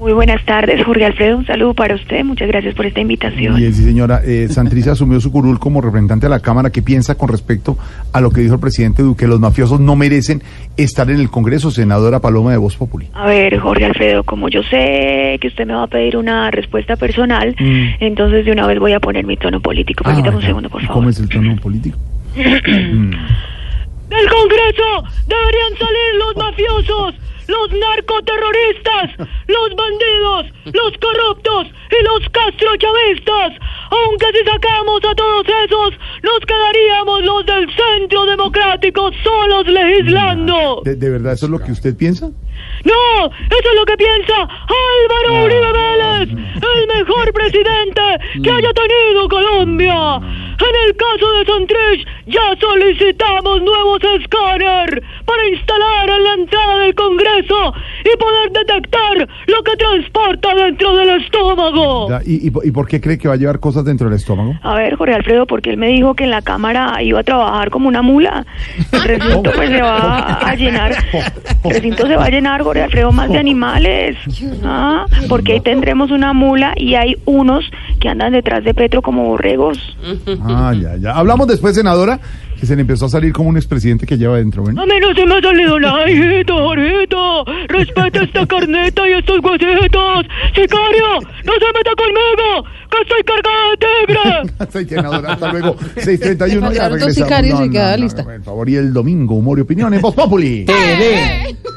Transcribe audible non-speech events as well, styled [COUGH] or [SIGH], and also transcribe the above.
Muy buenas tardes, Jorge Alfredo. Un saludo para usted. Muchas gracias por esta invitación. Bien, sí, señora. Eh, Santriza [LAUGHS] asumió su curul como representante de la Cámara. ¿Qué piensa con respecto a lo que dijo el presidente Duque? Los mafiosos no merecen estar en el Congreso, senadora Paloma de Voz Populi. A ver, Jorge Alfredo, como yo sé que usted me va a pedir una respuesta personal, Mm. entonces de una vez voy a poner mi tono político. Permítame un segundo, por ¿Y favor. ¿Cómo es el tono político? [CLEARS THROAT] Mm. Del Congreso deberían salir los mafiosos, los narcoterroristas, los bandidos, los corruptos y los castrochavistas. Aunque si sacamos a todos esos, nos quedaríamos los del Centro Democrático solos legislando. ¿De, de verdad eso es lo que usted piensa? No, eso es lo que piensa Álvaro Uribe Vélez, el mejor presidente que haya tenido Colombia. En el caso de Santrich, ya solicitamos nuevos escáner para instalar del Congreso y poder detectar lo que transporta dentro del estómago. Ya, ¿Y, y, por- y por qué cree que va a llevar cosas dentro del estómago? A ver, Jorge Alfredo, porque él me dijo que en la cámara iba a trabajar como una mula. El recinto pues se va [LAUGHS] a llenar, el recinto se va a llenar, Jorge Alfredo, más de animales. Ah, porque ahí tendremos una mula y hay unos que andan detrás de Petro como borregos. Ah, ya, ya. Hablamos después, senadora, que se le empezó a salir como un expresidente que lleva dentro. Bueno, A mí no se me ha salido nada, [LAUGHS] hijito, Jorgito. Respeta esta carneta y estos huesitos. Sicario, no se meta conmigo, que estoy cargado de tigre. [LAUGHS] Soy senadora, hasta luego. 6.31, ya regresamos. sicarios y queda lista. Por favor, y el domingo, humor y opinión en Voz Populi. TV. [LAUGHS]